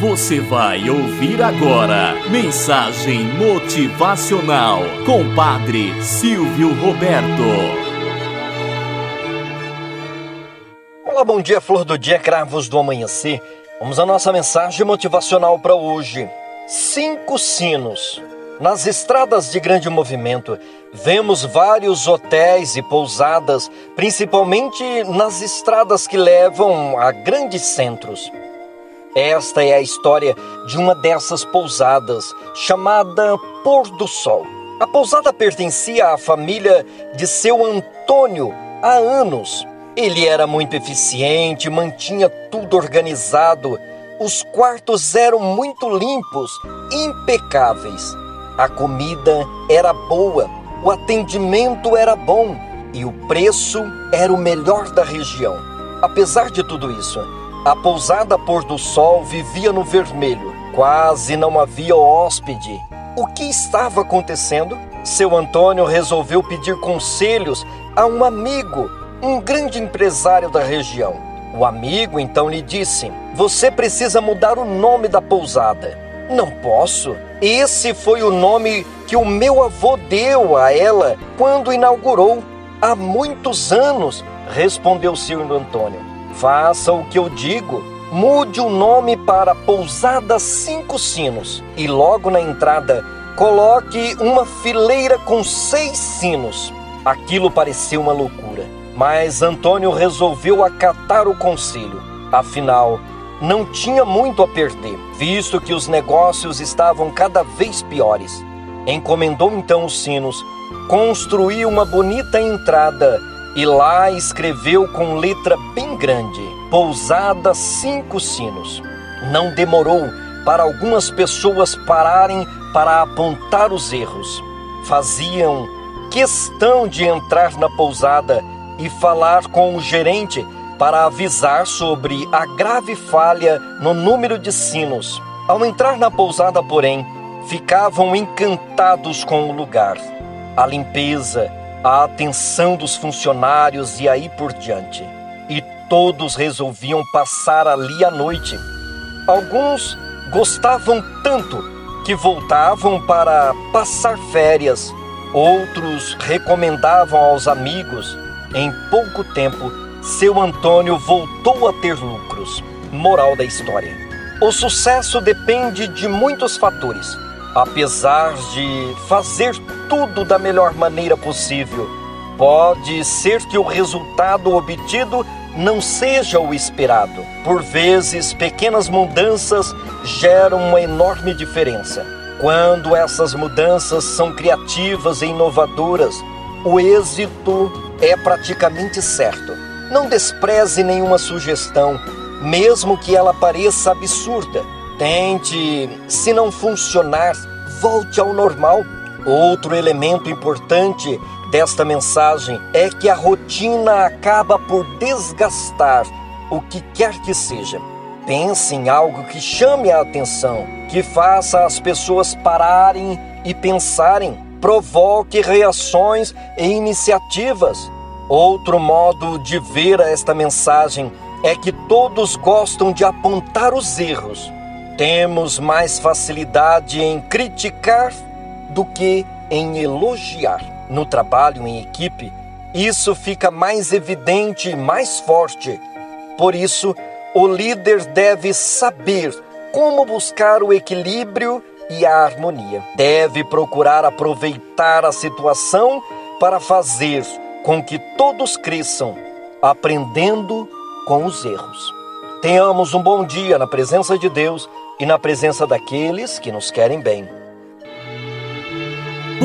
Você vai ouvir agora Mensagem Motivacional com Padre Silvio Roberto. Olá, bom dia, flor do dia, cravos do amanhecer. Vamos à nossa mensagem motivacional para hoje. Cinco sinos. Nas estradas de grande movimento, vemos vários hotéis e pousadas, principalmente nas estradas que levam a grandes centros. Esta é a história de uma dessas pousadas, chamada Pôr do Sol. A pousada pertencia à família de seu Antônio há anos. Ele era muito eficiente, mantinha tudo organizado. Os quartos eram muito limpos, impecáveis. A comida era boa, o atendimento era bom e o preço era o melhor da região. Apesar de tudo isso, a pousada Pôr do Sol vivia no vermelho. Quase não havia hóspede. O que estava acontecendo? Seu Antônio resolveu pedir conselhos a um amigo, um grande empresário da região. O amigo então lhe disse: Você precisa mudar o nome da pousada. Não posso. Esse foi o nome que o meu avô deu a ela quando inaugurou. Há muitos anos, respondeu Sr. Antônio. Faça o que eu digo. Mude o nome para Pousada Cinco Sinos e logo na entrada coloque uma fileira com seis sinos. Aquilo pareceu uma loucura, mas Antônio resolveu acatar o conselho. Afinal, não tinha muito a perder, visto que os negócios estavam cada vez piores. Encomendou então os sinos, construiu uma bonita entrada e lá escreveu com letra bem grande: Pousada Cinco Sinos. Não demorou para algumas pessoas pararem para apontar os erros. Faziam questão de entrar na pousada e falar com o gerente para avisar sobre a grave falha no número de sinos. Ao entrar na pousada, porém, ficavam encantados com o lugar, a limpeza, a atenção dos funcionários e aí por diante. E todos resolviam passar ali a noite. Alguns gostavam tanto que voltavam para passar férias, outros recomendavam aos amigos. Em pouco tempo, seu Antônio voltou a ter lucros. Moral da história: o sucesso depende de muitos fatores. Apesar de fazer tudo da melhor maneira possível, pode ser que o resultado obtido não seja o esperado. Por vezes, pequenas mudanças geram uma enorme diferença. Quando essas mudanças são criativas e inovadoras, o êxito é praticamente certo. Não despreze nenhuma sugestão, mesmo que ela pareça absurda. Tente, se não funcionar, volte ao normal. Outro elemento importante desta mensagem é que a rotina acaba por desgastar o que quer que seja. Pense em algo que chame a atenção, que faça as pessoas pararem e pensarem, provoque reações e iniciativas. Outro modo de ver esta mensagem é que todos gostam de apontar os erros. Temos mais facilidade em criticar do que em elogiar. No trabalho em equipe, isso fica mais evidente e mais forte. Por isso, o líder deve saber como buscar o equilíbrio e a harmonia. Deve procurar aproveitar a situação para fazer com que todos cresçam, aprendendo com os erros. Tenhamos um bom dia na presença de Deus e na presença daqueles que nos querem bem.